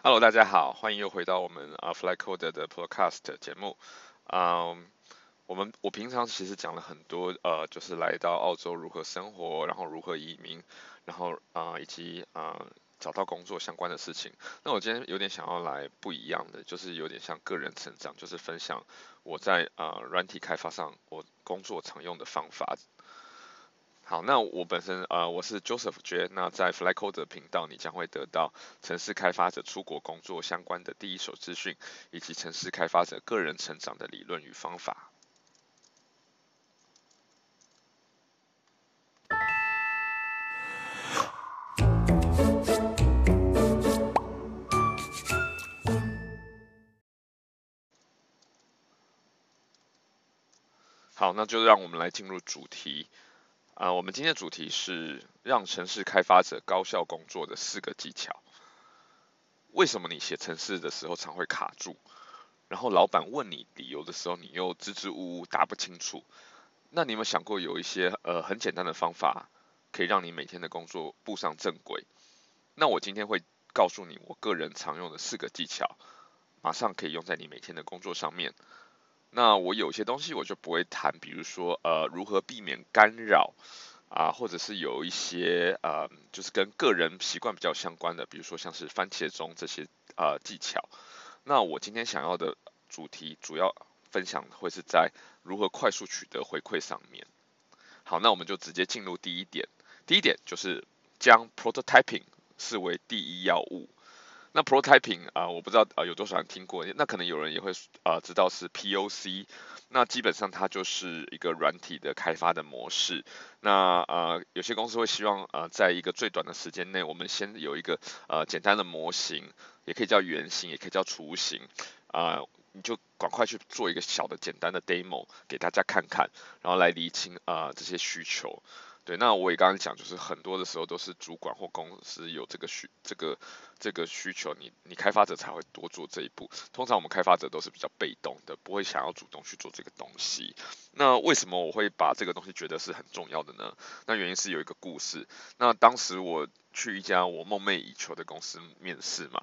Hello，大家好，欢迎又回到我们啊，Flycode 的 Podcast 节目。嗯，我们我平常其实讲了很多呃，就是来到澳洲如何生活，然后如何移民，然后啊、以及啊、找到工作相关的事情。那我今天有点想要来不一样的，就是有点像个人成长，就是分享我在啊、呃、软体开发上我工作常用的方法。好，那我本身呃我是 Joseph J，那在 Flycode 频道你将会得到城市开发者出国工作相关的第一手资讯，以及城市开发者个人成长的理论与方法。好，那就让我们来进入主题。啊、我们今天的主题是让城市开发者高效工作的四个技巧。为什么你写程式的时候常会卡住？然后老板问你理由的时候，你又支支吾吾答不清楚？那你有没有想过有一些呃很简单的方法，可以让你每天的工作步上正轨？那我今天会告诉你我个人常用的四个技巧，马上可以用在你每天的工作上面。那我有些东西我就不会谈，比如说呃如何避免干扰啊，或者是有一些呃就是跟个人习惯比较相关的，比如说像是番茄钟这些呃技巧。那我今天想要的主题主要分享会是在如何快速取得回馈上面。好，那我们就直接进入第一点。第一点就是将 prototyping 视为第一要务。那 prototyping 啊、我不知道啊、有多少人听过，那可能有人也会啊、知道是 POC，那基本上它就是一个软体的开发的模式。那呃有些公司会希望呃在一个最短的时间内，我们先有一个呃简单的模型，也可以叫原型，也可以叫雏形啊、你就赶快去做一个小的简单的 demo 给大家看看，然后来厘清啊、这些需求。对，那我也刚刚讲，就是很多的时候都是主管或公司有这个需这个这个需求，你你开发者才会多做这一步。通常我们开发者都是比较被动的，不会想要主动去做这个东西。那为什么我会把这个东西觉得是很重要的呢？那原因是有一个故事。那当时我去一家我梦寐以求的公司面试嘛，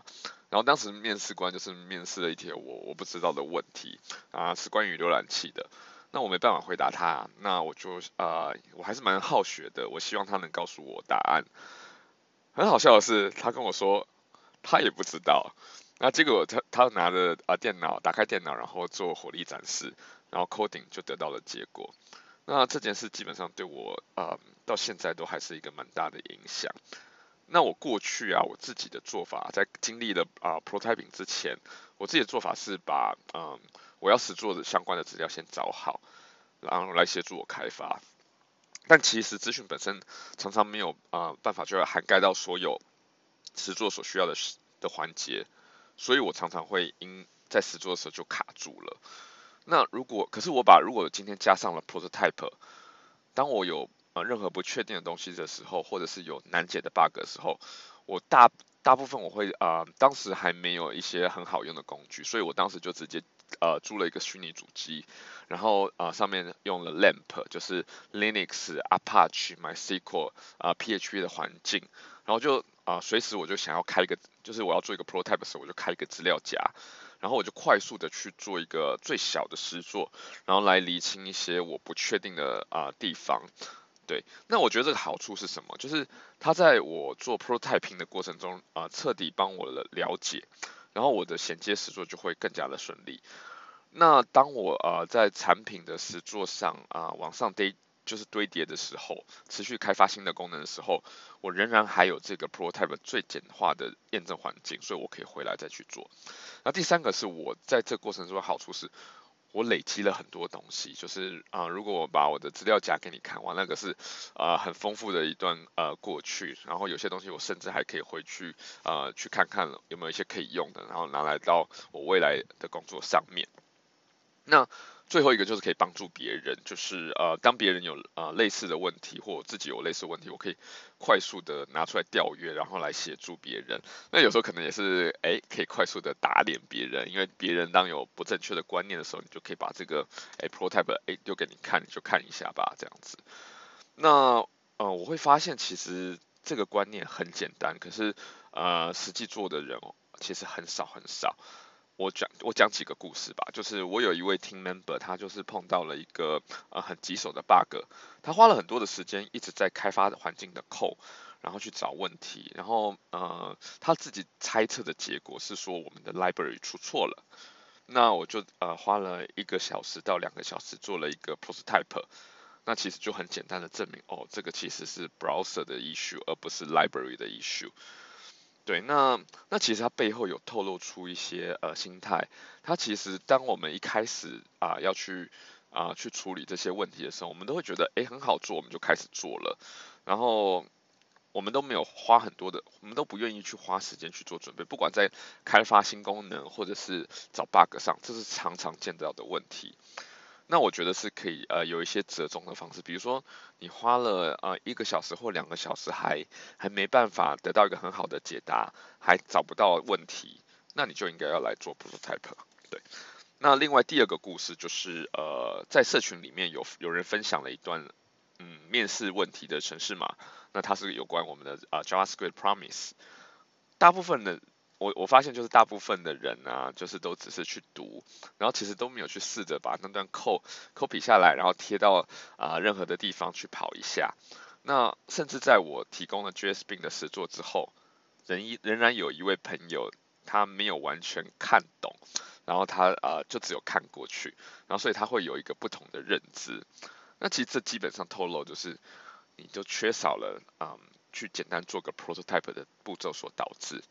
然后当时面试官就是面试了一题我我不知道的问题啊，是关于浏览器的。那我没办法回答他，那我就呃，我还是蛮好学的，我希望他能告诉我答案。很好笑的是，他跟我说他也不知道。那结果他他拿着啊、电脑，打开电脑，然后做火力展示，然后 coding 就得到了结果。那这件事基本上对我呃到现在都还是一个蛮大的影响。那我过去啊，我自己的做法，在经历了啊、prototyping 之前，我自己的做法是把嗯。我要实作的相关的资料先找好，然后来协助我开发。但其实资讯本身常常没有啊、办法就要涵盖到所有实作所需要的的环节，所以我常常会因在实作的时候就卡住了。那如果可是我把如果今天加上了 prototype，当我有呃任何不确定的东西的时候，或者是有难解的 bug 的时候，我大大部分我会啊、当时还没有一些很好用的工具，所以我当时就直接。呃，租了一个虚拟主机，然后呃上面用了 LAMP，就是 Linux、Apache、MySQL 啊、呃、PHP 的环境，然后就啊、呃、随时我就想要开一个，就是我要做一个 prototype 时，我就开一个资料夹，然后我就快速的去做一个最小的实作，然后来厘清一些我不确定的啊、地方。对，那我觉得这个好处是什么？就是它在我做 prototyping 的过程中啊、呃，彻底帮我了了解。然后我的衔接实作就会更加的顺利。那当我呃在产品的实作上啊、往上堆就是堆叠的时候，持续开发新的功能的时候，我仍然还有这个 prototype 最简化的验证环境，所以我可以回来再去做。那第三个是我在这过程中的好处是。我累积了很多东西，就是啊、如果我把我的资料夹给你看，哇，那个是啊、很丰富的一段呃过去，然后有些东西我甚至还可以回去啊、去看看有没有一些可以用的，然后拿来到我未来的工作上面。那最后一个就是可以帮助别人，就是呃，当别人有呃类似的问题，或我自己有类似问题，我可以快速的拿出来调阅，然后来协助别人。那有时候可能也是哎，可以快速的打脸别人，因为别人当有不正确的观念的时候，你就可以把这个哎 prototype 哎丢给你看，你就看一下吧，这样子。那呃，我会发现其实这个观念很简单，可是呃，实际做的人哦。其实很少很少。我讲我讲几个故事吧，就是我有一位 team member，他就是碰到了一个呃很棘手的 bug，他花了很多的时间一直在开发环境的 code，然后去找问题，然后呃他自己猜测的结果是说我们的 library 出错了，那我就呃花了一个小时到两个小时做了一个 prototype，那其实就很简单的证明哦这个其实是 browser 的 issue 而不是 library 的 issue。对，那那其实它背后有透露出一些呃心态，它其实当我们一开始啊、要去啊、去处理这些问题的时候，我们都会觉得哎很好做，我们就开始做了，然后我们都没有花很多的，我们都不愿意去花时间去做准备，不管在开发新功能或者是找 bug 上，这是常常见到的问题。那我觉得是可以呃有一些折中的方式，比如说你花了呃一个小时或两个小时还还没办法得到一个很好的解答，还找不到问题，那你就应该要来做 prototype。对，那另外第二个故事就是呃在社群里面有有人分享了一段嗯面试问题的程式码，那它是有关我们的啊、JavaScript Promise，大部分的。我我发现就是大部分的人啊，就是都只是去读，然后其实都没有去试着把那段 code copy 下来，然后贴到啊、任何的地方去跑一下。那甚至在我提供了 JSBin 的实作之后，仍一仍然有一位朋友他没有完全看懂，然后他啊、就只有看过去，然后所以他会有一个不同的认知。那其实这基本上透露就是你就缺少了嗯去简单做个 prototype 的步骤所导致。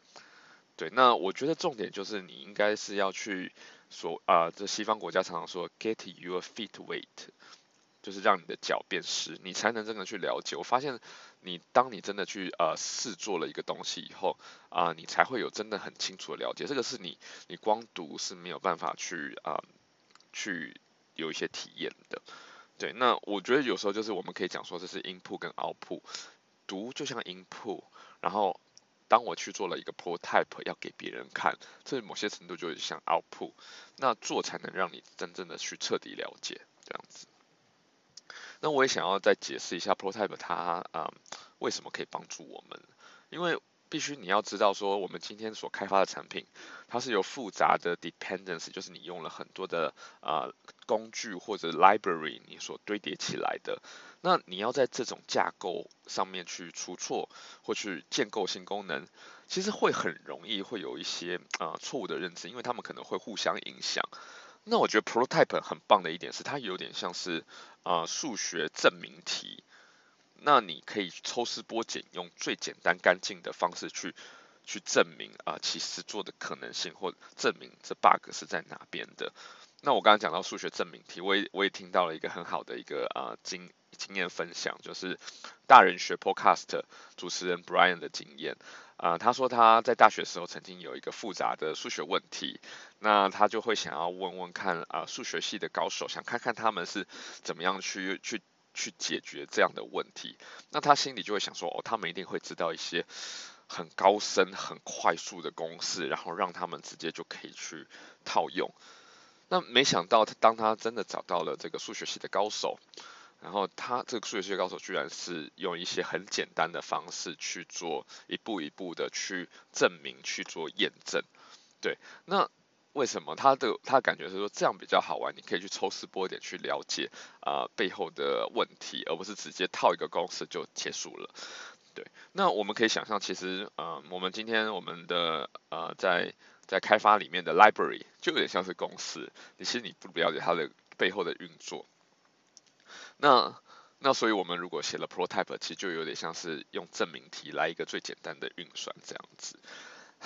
对，那我觉得重点就是你应该是要去说啊，这西方国家常常说 get your feet weight，就是让你的脚变湿，你才能真的去了解。我发现你当你真的去呃试做了一个东西以后啊，你才会有真的很清楚的了解。这个是你你光读是没有办法去啊去有一些体验的。对，那我觉得有时候就是我们可以讲说这是 input 跟 output，读就像 input，然后。当我去做了一个 prototype 要给别人看，这某些程度就像 output，那做才能让你真正的去彻底了解这样子。那我也想要再解释一下 prototype 它啊、嗯、为什么可以帮助我们，因为。必须你要知道说，我们今天所开发的产品，它是由复杂的 dependency，就是你用了很多的啊、工具或者 library 你所堆叠起来的。那你要在这种架构上面去出错或去建构新功能，其实会很容易会有一些啊、呃、错误的认知，因为他们可能会互相影响。那我觉得 prototype 很棒的一点是，它有点像是啊、呃、数学证明题。那你可以抽丝剥茧，用最简单干净的方式去去证明啊，其实做的可能性，或证明这 bug 是在哪边的。那我刚刚讲到数学证明题，我也我也听到了一个很好的一个啊经经验分享，就是大人学 Podcast 主持人 Brian 的经验啊，他说他在大学时候曾经有一个复杂的数学问题，那他就会想要问问看啊数学系的高手，想看看他们是怎么样去去。去解决这样的问题，那他心里就会想说，哦，他们一定会知道一些很高深、很快速的公式，然后让他们直接就可以去套用。那没想到，当他真的找到了这个数学系的高手，然后他这个数学系的高手居然是用一些很简单的方式去做，一步一步的去证明、去做验证。对，那。为什么他的他感觉是说这样比较好玩？你可以去抽丝剥茧去了解啊、背后的问题，而不是直接套一个公式就结束了。对，那我们可以想象，其实呃我们今天我们的呃在在开发里面的 library 就有点像是公司，你其实你不了解它的背后的运作。那那所以我们如果写了 prototype，其实就有点像是用证明题来一个最简单的运算这样子。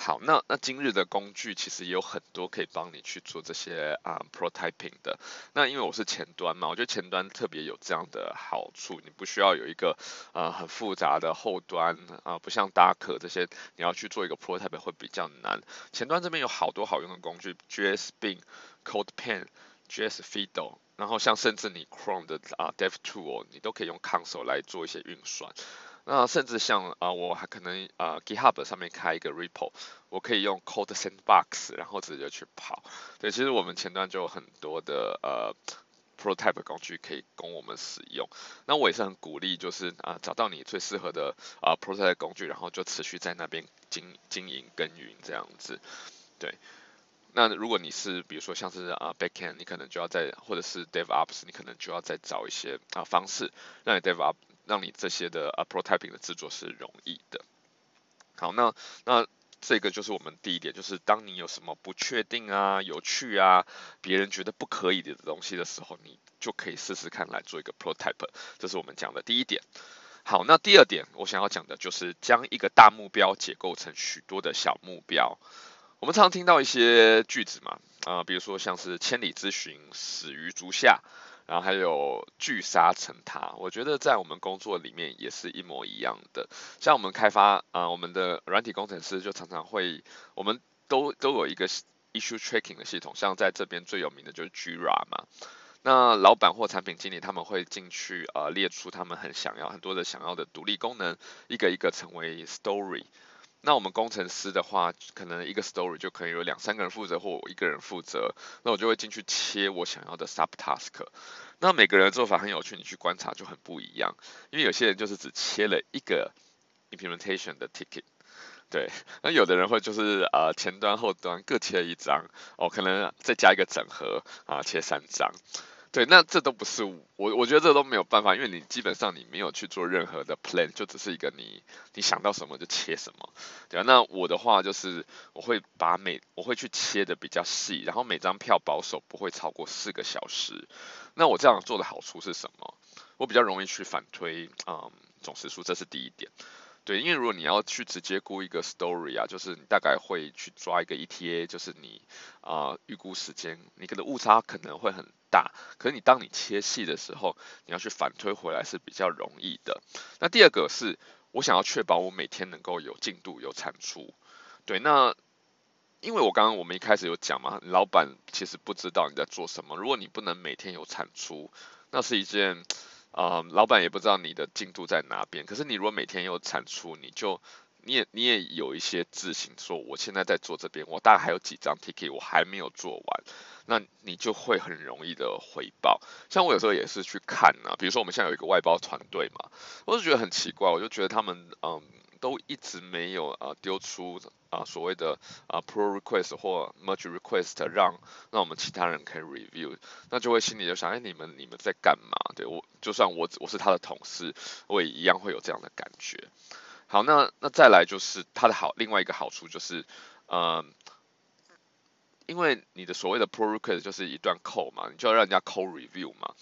好，那那今日的工具其实也有很多可以帮你去做这些啊、prototyping 的。那因为我是前端嘛，我觉得前端特别有这样的好处，你不需要有一个呃很复杂的后端啊、不像 Dark 这些，你要去做一个 prototype 会比较难。前端这边有好多好用的工具，JSBin、CodePen、JS Fiddle，然后像甚至你 Chrome 的啊、DevTool，你都可以用 Console 来做一些运算。那甚至像啊，我还可能啊，GitHub 上面开一个 repo，我可以用 Code Sandbox，然后直接去跑。对，其实我们前端就有很多的呃 prototype 工具可以供我们使用。那我也是很鼓励，就是啊、找到你最适合的啊、prototype 工具，然后就持续在那边经经营耕耘这样子。对，那如果你是比如说像是啊 backend，你可能就要在或者是 DevOps，你可能就要再找一些啊方式，让你 DevOps 让你这些的啊 prototyping 的制作是容易的。好，那那。这个就是我们第一点，就是当你有什么不确定啊、有趣啊、别人觉得不可以的东西的时候，你就可以试试看来做一个 prototype，这是我们讲的第一点。好，那第二点我想要讲的就是将一个大目标解构成许多的小目标。我们常常听到一些句子嘛，啊、比如说像是千里之行，始于足下。然后还有聚沙成塔，我觉得在我们工作里面也是一模一样的。像我们开发啊、我们的软体工程师就常常会，我们都都有一个 issue tracking 的系统，像在这边最有名的就是 Jira 嘛。那老板或产品经理他们会进去呃列出他们很想要很多的想要的独立功能，一个一个成为 story。那我们工程师的话，可能一个 story 就可以有两三个人负责，或我一个人负责。那我就会进去切我想要的 subtask。那每个人的做法很有趣，你去观察就很不一样。因为有些人就是只切了一个 implementation 的 ticket，对。那有的人会就是呃前端后端各切一张，哦，可能再加一个整合啊，切三张。对，那这都不是我，我觉得这都没有办法，因为你基本上你没有去做任何的 plan，就只是一个你你想到什么就切什么，对啊。那我的话就是我会把每我会去切的比较细，然后每张票保守不会超过四个小时。那我这样做的好处是什么？我比较容易去反推，嗯，总时数，这是第一点。对，因为如果你要去直接估一个 story 啊，就是你大概会去抓一个 ETA，就是你啊、预估时间，你可能误差可能会很大。可是你当你切细的时候，你要去反推回来是比较容易的。那第二个是我想要确保我每天能够有进度、有产出。对，那因为我刚刚我们一开始有讲嘛，老板其实不知道你在做什么。如果你不能每天有产出，那是一件。啊、老板也不知道你的进度在哪边。可是你如果每天有产出，你就你也你也有一些自信，说我现在在做这边，我大概还有几张 ticket 我还没有做完，那你就会很容易的回报。像我有时候也是去看啊，比如说我们现在有一个外包团队嘛，我就觉得很奇怪，我就觉得他们嗯。都一直没有啊丢出啊所谓的啊 pull request 或 merge request 让让我们其他人可以 review，那就会心里就想，哎，你们你们在干嘛？对，我就算我我是他的同事，我也一样会有这样的感觉。好，那那再来就是它的好，另外一个好处就是，嗯，因为你的所谓的 pull request 就是一段 code 嘛，你就要让人家 code review 嘛。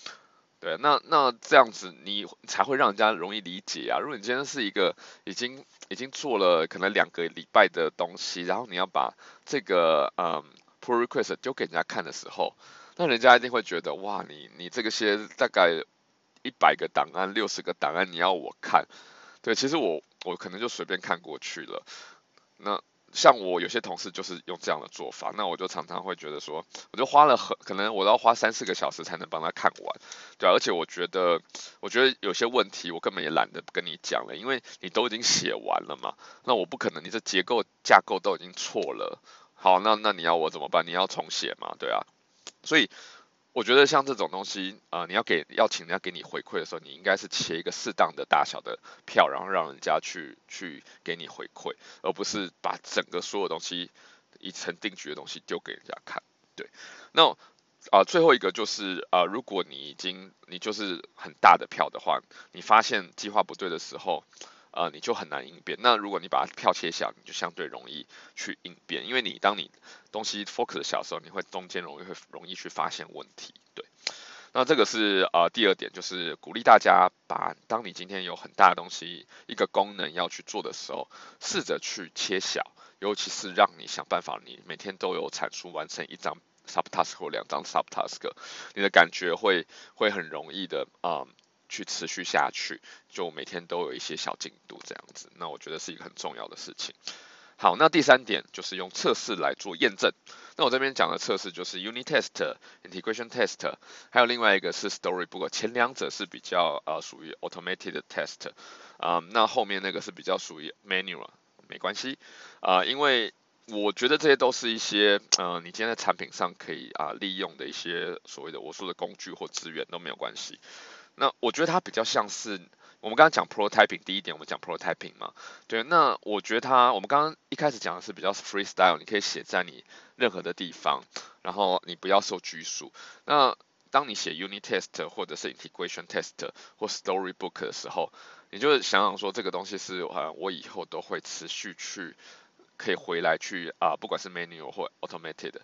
对，那那这样子你才会让人家容易理解啊。如果你今天是一个已经已经做了可能两个礼拜的东西，然后你要把这个嗯 pull request 丢给人家看的时候，那人家一定会觉得哇，你你这个些大概一百个档案、六十个档案，你要我看？对，其实我我可能就随便看过去了。那。像我有些同事就是用这样的做法，那我就常常会觉得说，我就花了很可能我要花三四个小时才能帮他看完，对啊，而且我觉得，我觉得有些问题我根本也懒得跟你讲了，因为你都已经写完了嘛，那我不可能，你这结构架构都已经错了，好，那那你要我怎么办？你要重写嘛，对啊，所以。我觉得像这种东西、呃，你要给要请人家给你回馈的时候，你应该是切一个适当的大小的票，然后让人家去去给你回馈，而不是把整个所有东西一成定局的东西丢给人家看。对，那啊、最后一个就是啊、如果你已经你就是很大的票的话，你发现计划不对的时候。呃，你就很难应变。那如果你把它票切小，你就相对容易去应变，因为你当你东西 focus 小的时候，你会中间容易会容易去发现问题。对，那这个是呃第二点，就是鼓励大家把当你今天有很大的东西，一个功能要去做的时候，试着去切小，尤其是让你想办法，你每天都有产出完成一张 subtask 或两张 subtask，你的感觉会会很容易的啊。去持续下去，就每天都有一些小进度这样子，那我觉得是一个很重要的事情。好，那第三点就是用测试来做验证。那我这边讲的测试就是 unit test、integration test，还有另外一个是 storybook。前两者是比较呃属于 automated test，啊、那后面那个是比较属于 manual，没关系啊、因为我觉得这些都是一些呃，你今天在产品上可以啊、利用的一些所谓的我说的工具或资源都没有关系。那我觉得它比较像是我们刚刚讲 prototyping，第一点我们讲 prototyping 嘛，对。那我觉得它我们刚刚一开始讲的是比较 freestyle，你可以写在你任何的地方，然后你不要受拘束。那当你写 unit test 或者是 integration test 或 storybook 的时候，你就想想说这个东西是呃我以后都会持续去。可以回来去啊，不管是 manual 或 automated，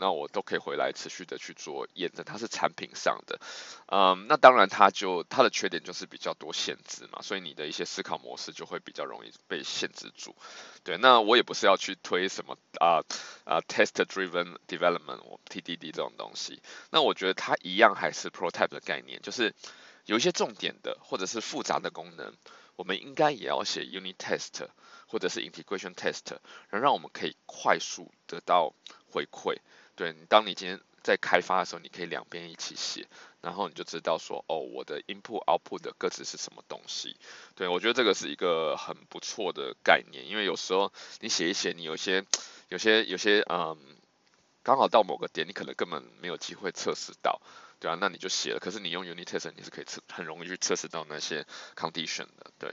那我都可以回来持续的去做验证，它是产品上的，嗯，那当然它就它的缺点就是比较多限制嘛，所以你的一些思考模式就会比较容易被限制住。对，那我也不是要去推什么啊啊 test driven development 我 TDD 这种东西，那我觉得它一样还是 prototype 的概念，就是有一些重点的或者是复杂的功能，我们应该也要写 unit test。或者是 integration test，然后让我们可以快速得到回馈。对，当你今天在开发的时候，你可以两边一起写，然后你就知道说，哦，我的 input output 的各自是什么东西。对，我觉得这个是一个很不错的概念，因为有时候你写一写，你有些、有些、有些，嗯，刚好到某个点，你可能根本没有机会测试到，对啊，那你就写了。可是你用 unit test，你是可以测，很容易去测试到那些 condition 的，对。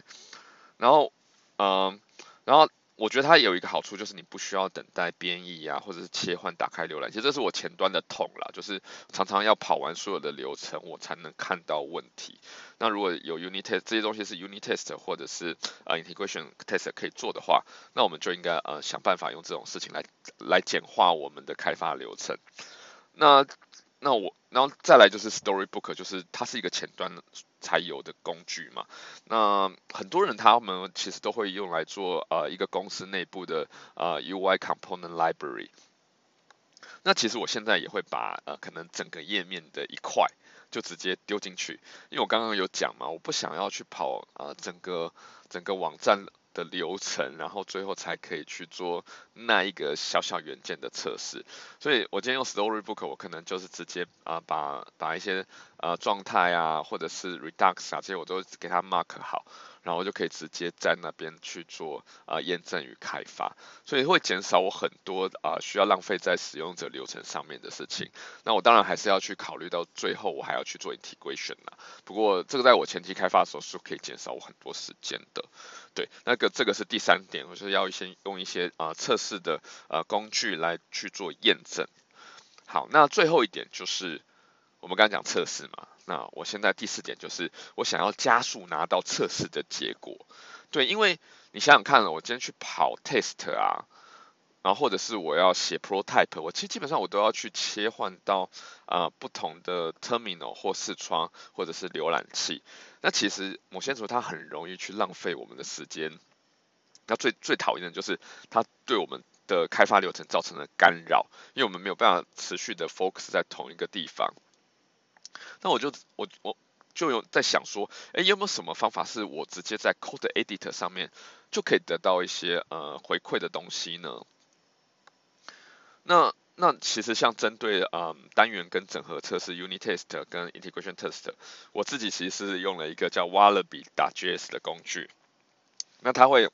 然后，嗯。然后我觉得它有一个好处，就是你不需要等待编译啊，或者是切换打开浏览器。这是我前端的痛啦，就是常常要跑完所有的流程，我才能看到问题。那如果有 unit test 这些东西是 unit test 或者是呃 integration test 可以做的话，那我们就应该呃想办法用这种事情来来简化我们的开发流程。那那我，然后再来就是 Storybook，就是它是一个前端才有的工具嘛。那很多人他们其实都会用来做呃一个公司内部的呃 UI Component Library。那其实我现在也会把呃可能整个页面的一块就直接丢进去，因为我刚刚有讲嘛，我不想要去跑呃整个整个网站。的流程，然后最后才可以去做那一个小小元件的测试。所以我今天用 Storybook，我可能就是直接啊、把把一些啊、呃、状态啊，或者是 Redux 啊这些我都给它 mark 好。然后就可以直接在那边去做啊、验证与开发，所以会减少我很多啊、需要浪费在使用者流程上面的事情。那我当然还是要去考虑到最后我还要去做 integration 啦。不过这个在我前期开发的时候是可以减少我很多时间的。对，那个这个是第三点，我是要先用一些啊、呃、测试的呃工具来去做验证。好，那最后一点就是我们刚刚讲测试嘛。那我现在第四点就是，我想要加速拿到测试的结果。对，因为你想想看，我今天去跑 test 啊，然后或者是我要写 prototype，我其实基本上我都要去切换到啊、呃、不同的 terminal 或视窗或者是浏览器。那其实某些时候它很容易去浪费我们的时间。那最最讨厌的就是它对我们的开发流程造成了干扰，因为我们没有办法持续的 focus 在同一个地方。那我就我我就有在想说，哎，有没有什么方法是我直接在 Code Editor 上面就可以得到一些呃回馈的东西呢？那那其实像针对嗯、单元跟整合测试 Unit Test 跟 Integration Test，我自己其实是用了一个叫 Wallaby 打 JS 的工具，那它会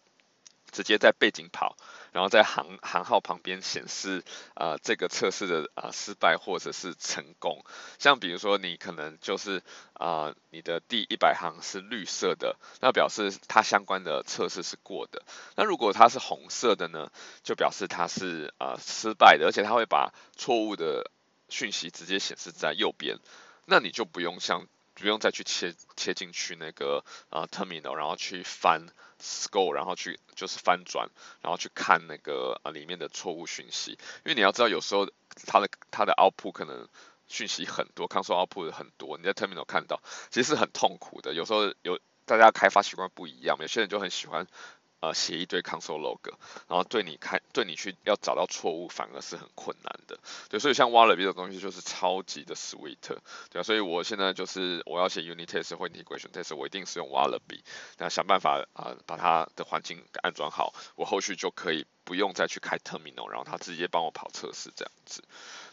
直接在背景跑。然后在行行号旁边显示啊、呃、这个测试的啊、失败或者是成功，像比如说你可能就是啊、你的第一百行是绿色的，那表示它相关的测试是过的。那如果它是红色的呢，就表示它是啊、失败的，而且它会把错误的讯息直接显示在右边，那你就不用像不用再去切切进去那个啊、terminal，然后去翻。Score，然后去就是翻转，然后去看那个啊里面的错误讯息，因为你要知道有时候它的它的 output 可能讯息很多，console output 很多，你在 terminal 看到其实是很痛苦的。有时候有大家开发习惯不一样，有些人就很喜欢。呃，写一堆 console log，然后对你看，对你去要找到错误，反而是很困难的。对，所以像 Wallaby 的东西就是超级的 sweet，对啊，所以我现在就是我要写 unit test 或 integration test，我一定是用 Wallaby，那想办法啊、把它的环境安装好，我后续就可以不用再去开 terminal，然后它直接帮我跑测试这样子。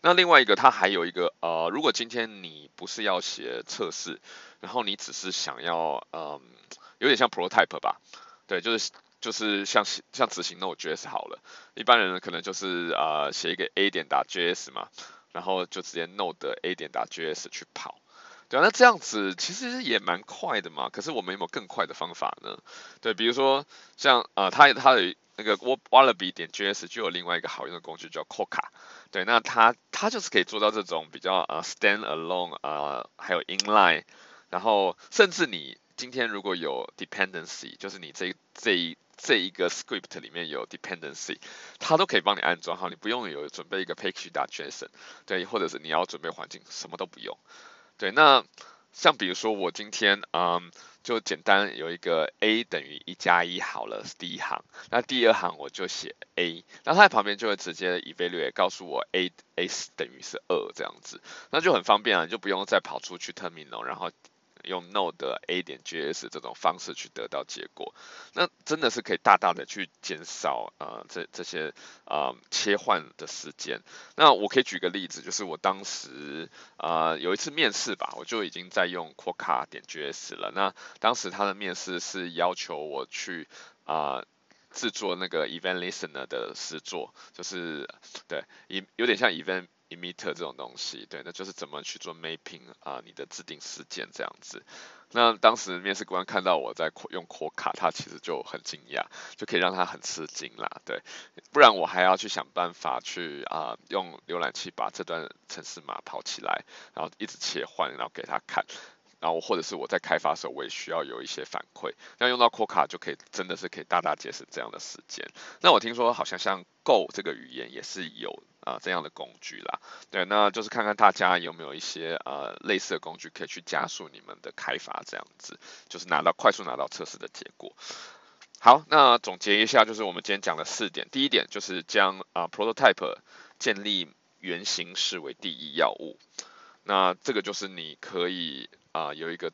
那另外一个，它还有一个呃，如果今天你不是要写测试，然后你只是想要嗯、有点像 prototype 吧，对，就是。就是像像执行 Node.js 好了，一般人可能就是呃写一个 a 点打 js 嘛，然后就直接 Node a 点打 js 去跑。对啊，那这样子其实也蛮快的嘛。可是我们有没有更快的方法呢？对，比如说像呃，它它的那个 Wallaby 点 JS 就有另外一个好用的工具叫 Coca。对，那它它就是可以做到这种比较呃 stand alone 呃，还有 inline，然后甚至你今天如果有 dependency，就是你这这一这一个 script 里面有 dependency，它都可以帮你安装好，你不用有准备一个 page.json，对，或者是你要准备环境，什么都不用。对，那像比如说我今天，嗯，就简单有一个 a 等于一加一好了，第一行，那第二行我就写 a，那它在旁边就会直接 evaluate 告诉我 a a 等于是二这样子，那就很方便啊，你就不用再跑出去 terminal，然后。用 Node a 点 js 这种方式去得到结果，那真的是可以大大的去减少呃这这些呃切换的时间。那我可以举个例子，就是我当时呃有一次面试吧，我就已经在用 Quokka 点 js 了。那当时他的面试是要求我去啊、呃、制作那个 event listener 的实作，就是对，有有点像 event。Emitter 这种东西，对，那就是怎么去做 mapping 啊，你的自定事件这样子。那当时面试官看到我在用 Quokka，他其实就很惊讶，就可以让他很吃惊啦，对。不然我还要去想办法去啊，用浏览器把这段程式码跑起来，然后一直切换，然后给他看。然后或者是我在开发时候，我也需要有一些反馈。那用到 Quokka 就可以，真的是可以大大节省这样的时间。那我听说好像像 Go 这个语言也是有啊、呃、这样的工具啦。对，那就是看看大家有没有一些呃类似的工具可以去加速你们的开发，这样子就是拿到快速拿到测试的结果。好，那总结一下，就是我们今天讲了四点。第一点就是将啊、Prototype 建立原型视为第一要务。那这个就是你可以。啊、有一个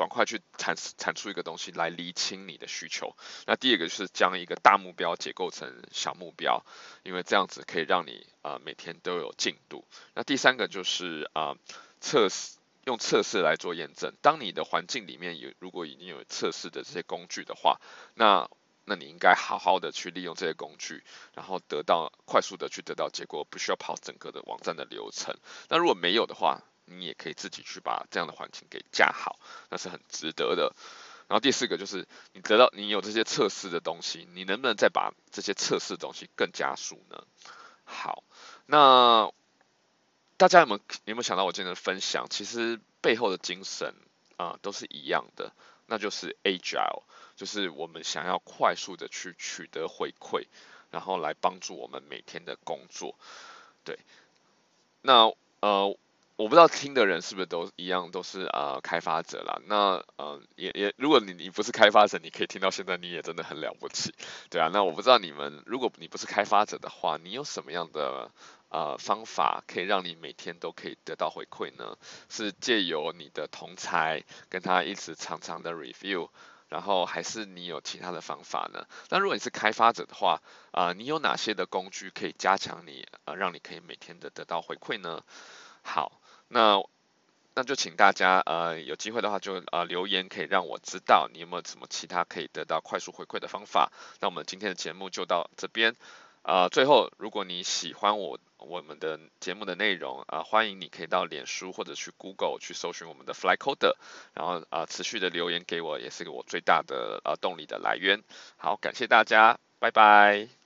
赶快去产产出一个东西来厘清你的需求。那第二个就是将一个大目标解构成小目标，因为这样子可以让你啊、呃、每天都有进度。那第三个就是啊、测试，用测试来做验证。当你的环境里面有如果已经有测试的这些工具的话，那那你应该好好的去利用这些工具，然后得到快速的去得到结果，不需要跑整个的网站的流程。那如果没有的话，你也可以自己去把这样的环境给架好，那是很值得的。然后第四个就是你得到你有这些测试的东西，你能不能再把这些测试的东西更加速呢？好，那大家有没有有没有想到我今天的分享？其实背后的精神啊、都是一样的，那就是 Agile，就是我们想要快速的去取得回馈，然后来帮助我们每天的工作。对，那呃。我不知道听的人是不是都一样，都是呃开发者啦。那呃也也，如果你你不是开发者，你可以听到现在，你也真的很了不起，对啊。那我不知道你们，如果你不是开发者的话，你有什么样的呃方法可以让你每天都可以得到回馈呢？是借由你的同才跟他一直常常的 review，然后还是你有其他的方法呢？那如果你是开发者的话，啊、你有哪些的工具可以加强你呃让你可以每天的得到回馈呢？好。那那就请大家呃有机会的话就呃留言，可以让我知道你有没有什么其他可以得到快速回馈的方法。那我们今天的节目就到这边。呃，最后如果你喜欢我我们的节目的内容啊、呃，欢迎你可以到脸书或者去 Google 去搜寻我们的 Fly Coder，然后啊、呃、持续的留言给我，也是我最大的呃动力的来源。好，感谢大家，拜拜。